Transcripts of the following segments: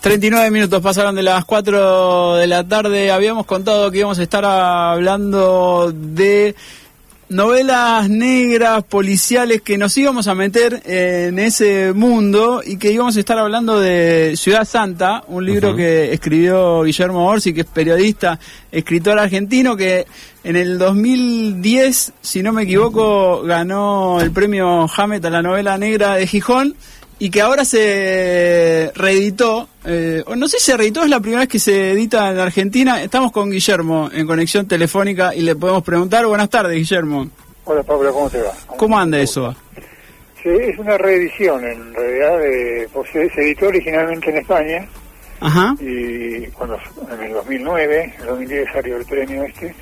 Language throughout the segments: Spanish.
39 minutos pasaron de las 4 de la tarde. Habíamos contado que íbamos a estar hablando de novelas negras, policiales, que nos íbamos a meter en ese mundo y que íbamos a estar hablando de Ciudad Santa, un libro que escribió Guillermo Orsi, que es periodista, escritor argentino, que en el 2010, si no me equivoco, ganó el premio Hammett a la novela negra de Gijón y que ahora se reeditó, eh, no sé si se reeditó, es la primera vez que se edita en Argentina. Estamos con Guillermo en conexión telefónica y le podemos preguntar. Buenas tardes, Guillermo. Hola, Pablo, ¿cómo te va? ¿Cómo, anda eso? Sí, es una reedición, en realidad, de, pues, se editó originalmente en España. Ajá. Y cuando en el 2009, en el 2010 salió el premio este,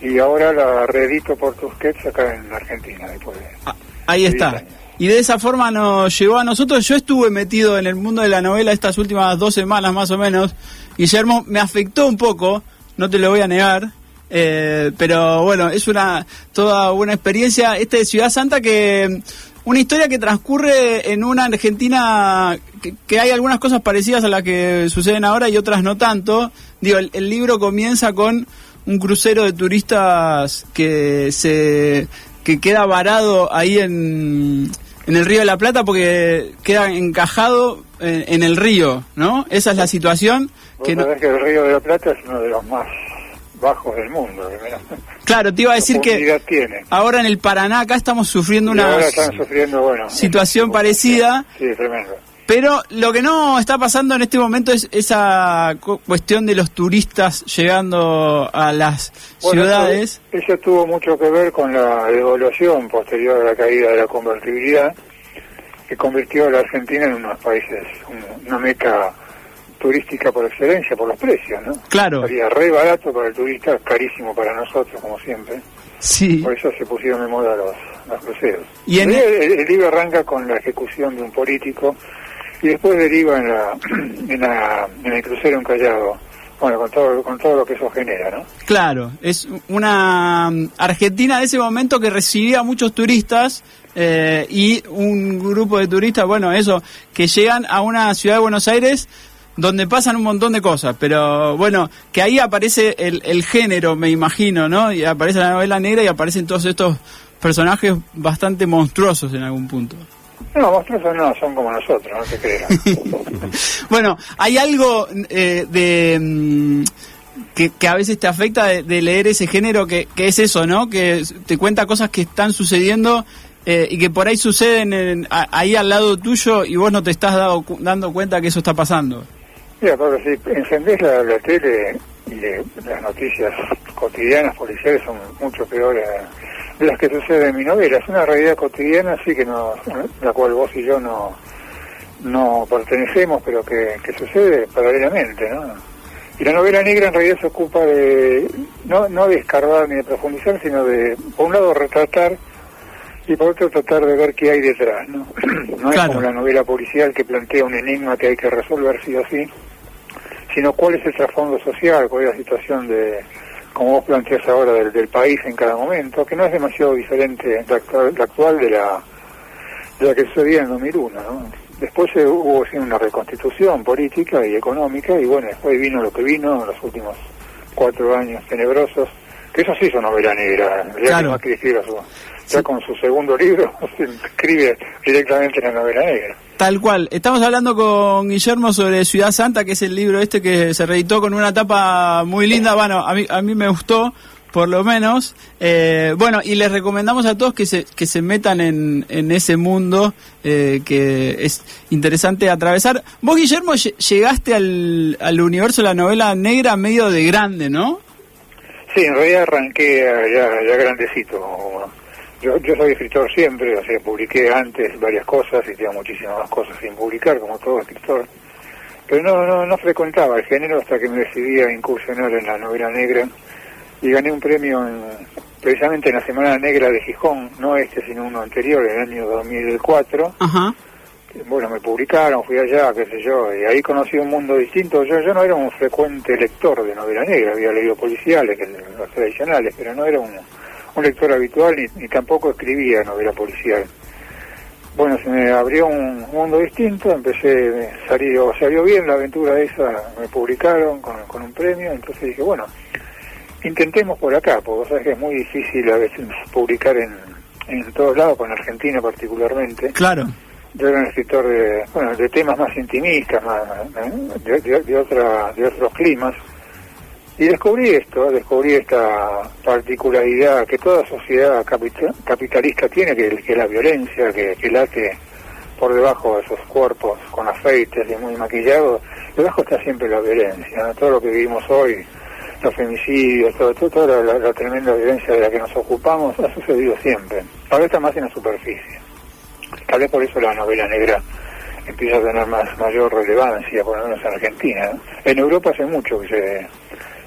y ahora la reedito por Tusquets acá en Argentina, después ah, Ahí está y de esa forma nos llevó a nosotros. Yo estuve metido en el mundo de la novela estas últimas dos semanas más o menos. Guillermo me afectó un poco, no te lo voy a negar. Eh, pero bueno, es una toda una experiencia. Este de Ciudad Santa que una historia que transcurre en una Argentina que, hay algunas cosas parecidas a las que suceden ahora y otras no tanto. Digo, el libro comienza con un crucero de turistas que se que queda varado ahí en, en el Río de la Plata porque queda encajado en, el río, ¿no? Esa es la situación. que, no... que el Río de la Plata es uno de los más bajos del mundo. Claro, te iba a decir que ahora en el Paraná acá estamos sufriendo una situación parecida. Sí, tremendo. Pero lo que no está pasando en este momento es esa cuestión de los turistas llegando a las ciudades. Eso, tuvo mucho que ver con la devaluación posterior a la caída de la convertibilidad, que convirtió a la Argentina en unos países, una meca turística por excelencia, por los precios, ¿no? Claro. Sería re barato para el turista, carísimo para nosotros, como siempre. Sí. Por eso se pusieron de moda los, los cruceros. Y el, el libro arranca con la ejecución de un político y después deriva en, la, en, la, en el crucero encallado. Bueno, con todo, con todo lo que eso genera, ¿no? Claro, es una mm, Argentina de ese momento que recibía muchos turistas eh, y un grupo de turistas, bueno, eso, que llegan a una ciudad de Buenos Aires donde pasan un montón de cosas, pero bueno, que ahí aparece el, el género, me imagino, ¿no? Y aparece la novela negra y aparecen todos estos personajes bastante monstruosos en algún punto. No, monstruosos no, son como nosotros, no se crean. bueno, hay algo eh, de... Mm, que, a veces te afecta de, leer ese género que, que, es eso, ¿no? Que te cuenta cosas que están sucediendo eh, y que por ahí suceden ahí al lado tuyo y vos no te estás dando cuenta que eso está pasando. Mira, porque si encendés la, tele y las noticias cotidianas policiales son mucho peores las que sucede en mi novela. Es una realidad cotidiana, sí, que no, la cual vos y yo no, no pertenecemos, pero que, sucede paralelamente, ¿no? Y la novela negra en realidad se ocupa de, no, no de escarbar ni de profundizar, sino de, por un lado, retratar y por otro tratar de ver qué hay detrás, ¿no? No es como la novela policial que plantea un enigma que hay que resolver sí o sí, sino cuál es el trasfondo social, cuál es la situación de, como vos planteas ahora, del, país en cada momento, que no es demasiado diferente la actual, de la de la que sucedía en 2001. ¿no? Después hubo sí, una reconstitución política y económica, y bueno, después vino lo que vino en los últimos cuatro años tenebrosos, que es una novela negra, claro. que su, ya con su segundo libro se escribe directamente en la novela negra. Tal cual. Estamos hablando con Guillermo sobre Ciudad Santa, que es el libro este que se reeditó con una tapa muy linda. Bueno, a mí, a mí me gustó, por lo menos. Eh, bueno, y les recomendamos a todos que se, que se metan en, en ese mundo eh, que es interesante atravesar. Vos, Guillermo, llegaste al, al universo de la novela negra medio de grande, ¿no? Sí, en realidad arranqué ya, ya grandecito yo, yo soy escritor siempre, o sea, publiqué antes varias cosas y tengo muchísimas cosas sin publicar, como todo escritor. Pero no, no, no frecuentaba el género hasta que me decidí a incursionar en la novela negra y gané un premio precisamente en la Semana Negra de Gijón, no este, sino uno anterior, en el año 2004. Ajá. Bueno, me publicaron, fui allá, qué sé yo, y ahí conocí un mundo distinto. Yo, yo no era un frecuente lector de novela negra, había leído policiales, los tradicionales, pero no era uno un lector habitual ni, tampoco escribía novela policial. bueno, se me abrió un mundo distinto, empecé, salió, salió bien la aventura esa, me publicaron con, con un premio, entonces dije, bueno, intentemos por acá, porque vos sabés que es muy difícil a veces publicar en, en todos lados, con Argentina particularmente. Claro. Yo era un escritor de, bueno, de temas más intimistas, más, de, de, de, otra, de otros climas. Y descubrí esto, descubrí esta particularidad que toda sociedad capitalista tiene, que, que la violencia, que, late por debajo de esos cuerpos con afeites y muy maquillados, debajo está siempre la violencia, todo lo que vivimos hoy, los femicidios, todo, todo, toda la, la, tremenda violencia de la que nos ocupamos ha sucedido siempre. Ahora está más en la superficie. Tal vez por eso la novela negra empieza a tener más mayor relevancia, por lo menos en Argentina. ¿no? En Europa hace mucho que se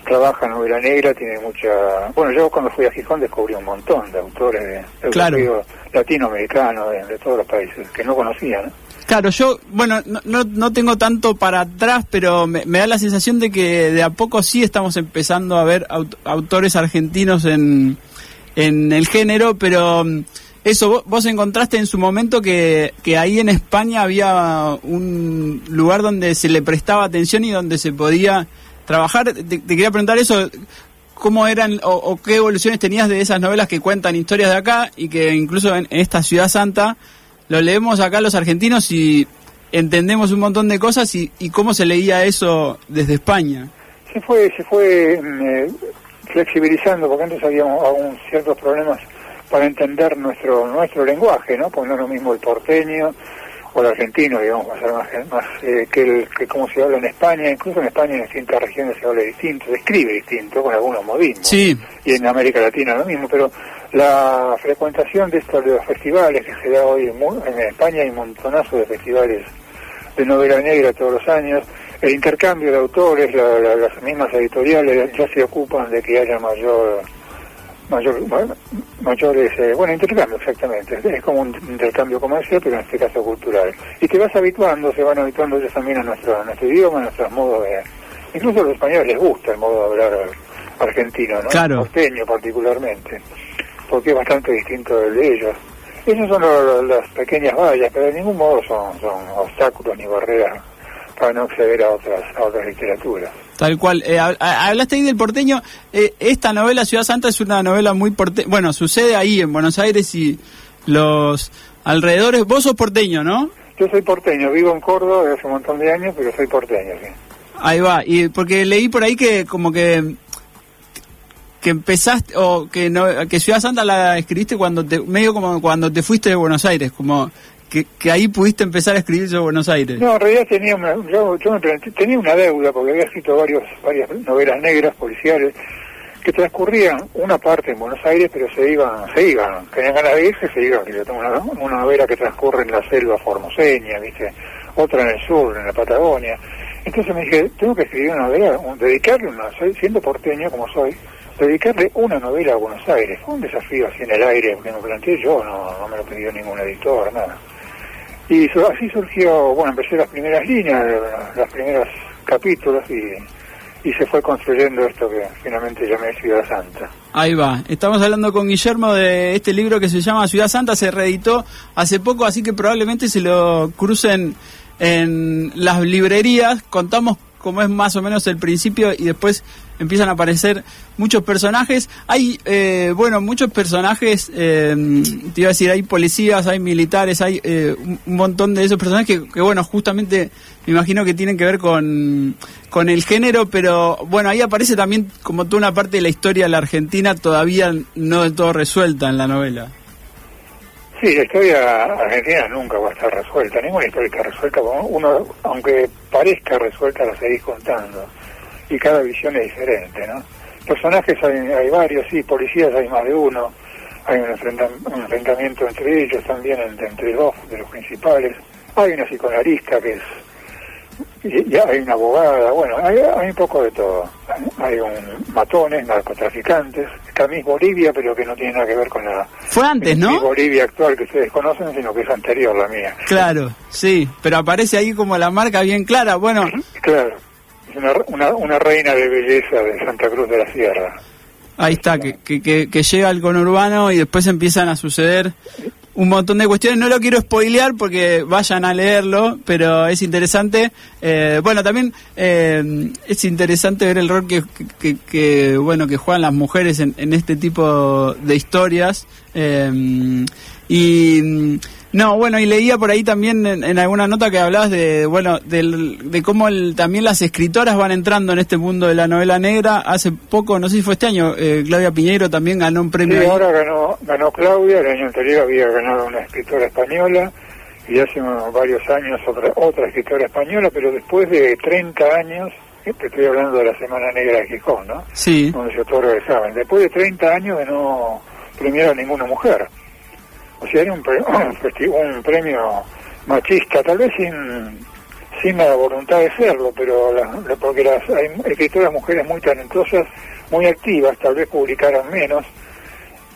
trabaja novela negra, tiene mucha... Bueno, yo cuando fui a Gijón descubrí un montón de autores de, claro. latinoamericanos, de, de, todos los países, que no conocía, ¿no? Claro, yo, bueno, no, no, no tengo tanto para atrás, pero me, me, da la sensación de que de a poco sí estamos empezando a ver aut autores argentinos en, en el género, pero mm, eso, vos, encontraste en su momento que, que ahí en España había un lugar donde se le prestaba atención y donde se podía trabajar. Te, quería preguntar eso, ¿cómo eran o, qué evoluciones tenías de esas novelas que cuentan historias de acá y que incluso en, en esta ciudad santa lo leemos acá los argentinos y entendemos un montón de cosas y, y cómo se leía eso desde España? Se fue, se fue eh, flexibilizando porque antes había aún ciertos problemas para entender nuestro nuestro lenguaje, ¿no? Porque no es lo mismo el porteño o el argentino, digamos, más, eh, que, el, que como se habla en España, incluso en España en distintas regiones se habla distinto, se escribe distinto, con algunos modismos. Sí. Y en América Latina lo mismo, pero la frecuentación de estos de los festivales que se da hoy en, en España hay un montonazo de festivales de novela negra todos los años, el intercambio de autores, la, la, las mismas editoriales ya se ocupan de que haya mayor mayor, mayores, eh, bueno, intercambio exactamente, es como un intercambio comercial, pero en este caso cultural. Y te vas habituando, se van habituando ellos también a nuestro, a nuestro idioma, a nuestros modos de... Incluso a los españoles les gusta el modo de hablar argentino, ¿no? Claro. Porteño particularmente, porque es bastante distinto del de ellos. Esas son lo, lo, las pequeñas vallas, pero de ningún modo son, son obstáculos ni barreras para no acceder a otras, a otras literaturas. Tal cual. Eh, hablaste ahí del porteño. Eh, esta novela, Ciudad Santa, es una novela muy porteña. Bueno, sucede ahí en Buenos Aires y los alrededores. Vos sos porteño, ¿no? Yo soy porteño. Vivo en Córdoba desde hace un montón de años, pero soy porteño, sí. Ahí va. Y porque leí por ahí que como que que empezaste o que no, que Ciudad Santa la escribiste cuando te medio como cuando te fuiste de Buenos Aires, como que, ahí pudiste empezar a escribir sobre Buenos Aires. No, en realidad tenía una, yo, yo tenía una deuda porque había escrito varios, varias novelas negras policiales que transcurrían una parte en Buenos Aires, pero se iban, se iban, tenían ganas de irse, se iban. Una, una novela que transcurre en la selva formoseña, ¿viste? otra en el sur, en la Patagonia. Entonces me dije, tengo que escribir una novela, dedicarle una, siendo porteño como soy, dedicarle una novela a Buenos Aires. Fue un desafío así en el aire que me planteé yo, no, no me lo pidió ningún editor, nada. Y así surgió, bueno, empecé las primeras líneas, los primeros capítulos y, y se fue construyendo esto que finalmente llamé Ciudad Santa. Ahí va, estamos hablando con Guillermo de este libro que se llama Ciudad Santa, se reeditó hace poco, así que probablemente se lo crucen en las librerías, contamos cómo es más o menos el principio y después empiezan a aparecer muchos personajes. Hay, eh, bueno, muchos personajes, eh, te iba a decir, hay policías, hay militares, hay eh, un, montón de esos personajes que, que, bueno, justamente me imagino que tienen que ver con, con el género, pero bueno, ahí aparece también como toda una parte de la historia de la Argentina todavía no del todo resuelta en la novela. Sí, la historia argentina nunca va a estar resuelta, ninguna historia está resuelta, uno, aunque parezca resuelta, la seguís contando, y cada visión es diferente, ¿no? Personajes hay, hay varios, sí, policías hay más de uno, hay un, enfrenta, un enfrentamiento entre ellos también, entre, entre, dos de los principales, hay una psicoanalista que es, y, y hay una abogada, bueno, hay, hay un poco de todo, hay un matones, narcotraficantes, Camis Bolivia, pero que no tiene nada que ver con la fue antes, ¿no? Bolivia actual que ustedes conocen, sino que es anterior la mía. Claro, sí, pero aparece ahí como la marca bien clara. Bueno, claro, es una, una, una reina de belleza de Santa Cruz de la Sierra. Ahí está, que, que, que, que llega al conurbano y después empiezan a suceder un montón de cuestiones. No lo quiero spoilear porque vayan a leerlo, pero es interesante. Eh, bueno, también eh, es interesante ver el rol que, bueno que juegan las mujeres en, en este tipo de historias. Eh, y no, bueno, y leía por ahí también en, alguna nota que hablabas de, bueno, de cómo también las escritoras van entrando en este mundo de la novela negra. Hace poco, no sé si fue este año, eh, Claudia Piñeiro también ganó un premio. Sí, ahora ganó, ganó Claudia, el año anterior había ganado una escritora española y hace varios años otra, otra escritora española, pero después de 30 años, te estoy hablando de la Semana Negra de Gijón, ¿no? Sí. Donde se otorga el examen. Después de 30 años de no premiar a ninguna mujer. O sea, era un, un, premio machista, tal vez sin, sin la voluntad de serlo, pero porque las hay escritoras mujeres muy talentosas, muy activas, tal vez publicaron menos,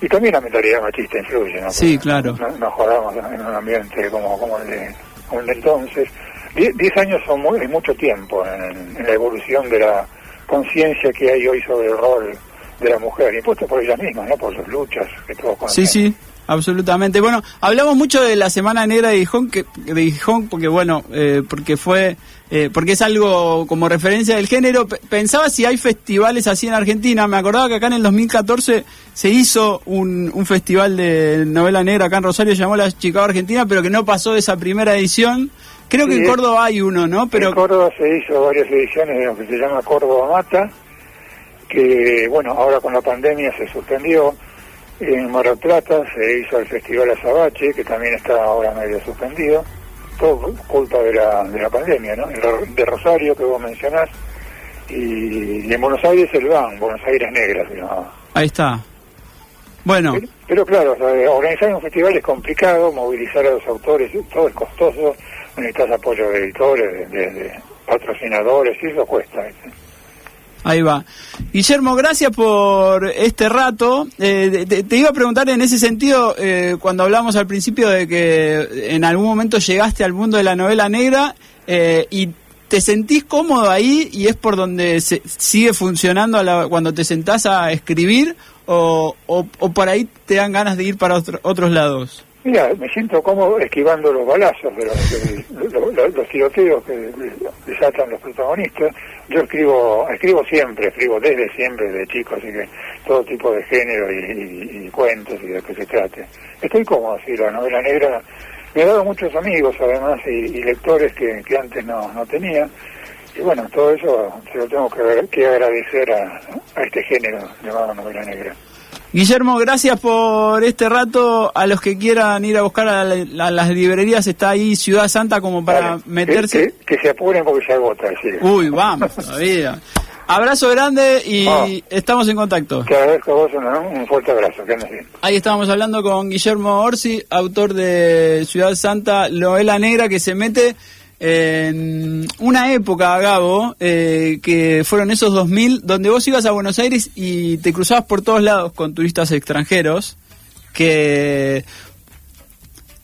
y también la mentalidad machista influye, ¿no? Sí, claro. No, jugamos en un ambiente como, como, el, de, como el de entonces. diez años son muy, mucho tiempo en, la evolución de la conciencia que hay hoy sobre el rol de la mujer, impuesto por ella misma, ¿no? Por sus luchas que todos Sí, sí absolutamente. Bueno, hablamos mucho de la Semana Negra de Gijón, que, de Gijón porque bueno, eh, porque fue, eh, porque es algo como referencia del género. pensaba si hay festivales así en Argentina. Me acordaba que acá en el 2014 se hizo un, un festival de novela negra acá en Rosario, llamó la Chicago Argentina, pero que no pasó de esa primera edición. Creo que en Córdoba hay uno, ¿no? Pero en Córdoba se hizo varias ediciones de lo que se llama Córdoba Mata, que bueno, ahora con la pandemia se suspendió en Mar del Plata se hizo el Festival Azabache, que también está ahora medio suspendido, todo culpa de la, de la pandemia, ¿no? de Rosario, que vos mencionás, y, en Buenos Aires el VAN, Buenos Aires Negras Ahí está. Bueno. Pero, claro, organizar un festival es complicado, movilizar a los autores, todo es costoso, necesitas apoyo de editores, de, patrocinadores, y eso cuesta. Ahí va. Guillermo, gracias por este rato. Eh, te, iba a preguntar en ese sentido, eh, cuando hablamos al principio de que en algún momento llegaste al mundo de la novela negra eh, y te sentís cómodo ahí y es por donde se, sigue funcionando cuando te sentás a escribir o, o, por ahí te dan ganas de ir para otros lados. Mira, me siento cómodo esquivando los balazos, de los, tiroteos que desatan los protagonistas. Yo escribo, escribo siempre, escribo desde siempre, de chico, así que todo tipo de género y, cuentos y de que se trate. Estoy cómodo, sí, la novela negra me ha dado muchos amigos además y, lectores que, antes no, no tenía. Y bueno, todo eso se lo tengo que, agradecer a este género llamado novela negra. Guillermo, gracias por este rato. A los que quieran ir a buscar a, las librerías, está ahí Ciudad Santa como para meterse. Que, se apuren porque se agota. Sí. Uy, vamos, todavía. Abrazo grande y ah. estamos en contacto. Te agradezco a vos un, fuerte abrazo. Que bien. Ahí estábamos hablando con Guillermo Orsi, autor de Ciudad Santa, Loela Negra, que se mete en una época, Gabo, eh, que fueron esos 2000, donde vos ibas a Buenos Aires y te cruzabas por todos lados con turistas extranjeros, que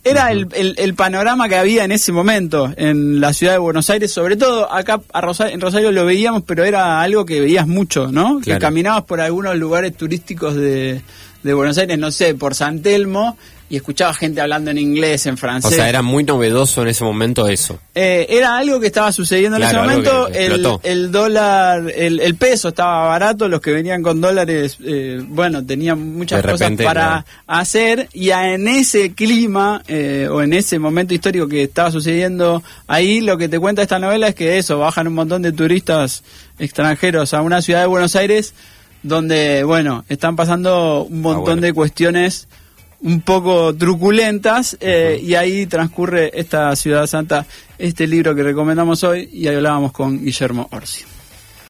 era el, el, panorama que había en ese momento en la ciudad de Buenos Aires, sobre todo acá a en Rosario lo veíamos, pero era algo que veías mucho, ¿no? Que caminabas por algunos lugares turísticos de, de Buenos Aires, no sé, por San Telmo, y escuchaba gente hablando en inglés, en francés. O sea, era muy novedoso en ese momento eso. Eh, era algo que estaba sucediendo en ese momento. El, dólar, el, peso estaba barato, los que venían con dólares, eh, bueno, tenían muchas cosas para hacer. Y en ese clima, eh, o en ese momento histórico que estaba sucediendo ahí, lo que te cuenta esta novela es que eso, bajan un montón de turistas extranjeros a una ciudad de Buenos Aires donde, bueno, están pasando un montón ah, de cuestiones un poco truculentas eh, y ahí transcurre esta Ciudad Santa, este libro que recomendamos hoy y ahí hablábamos con Guillermo Orsi.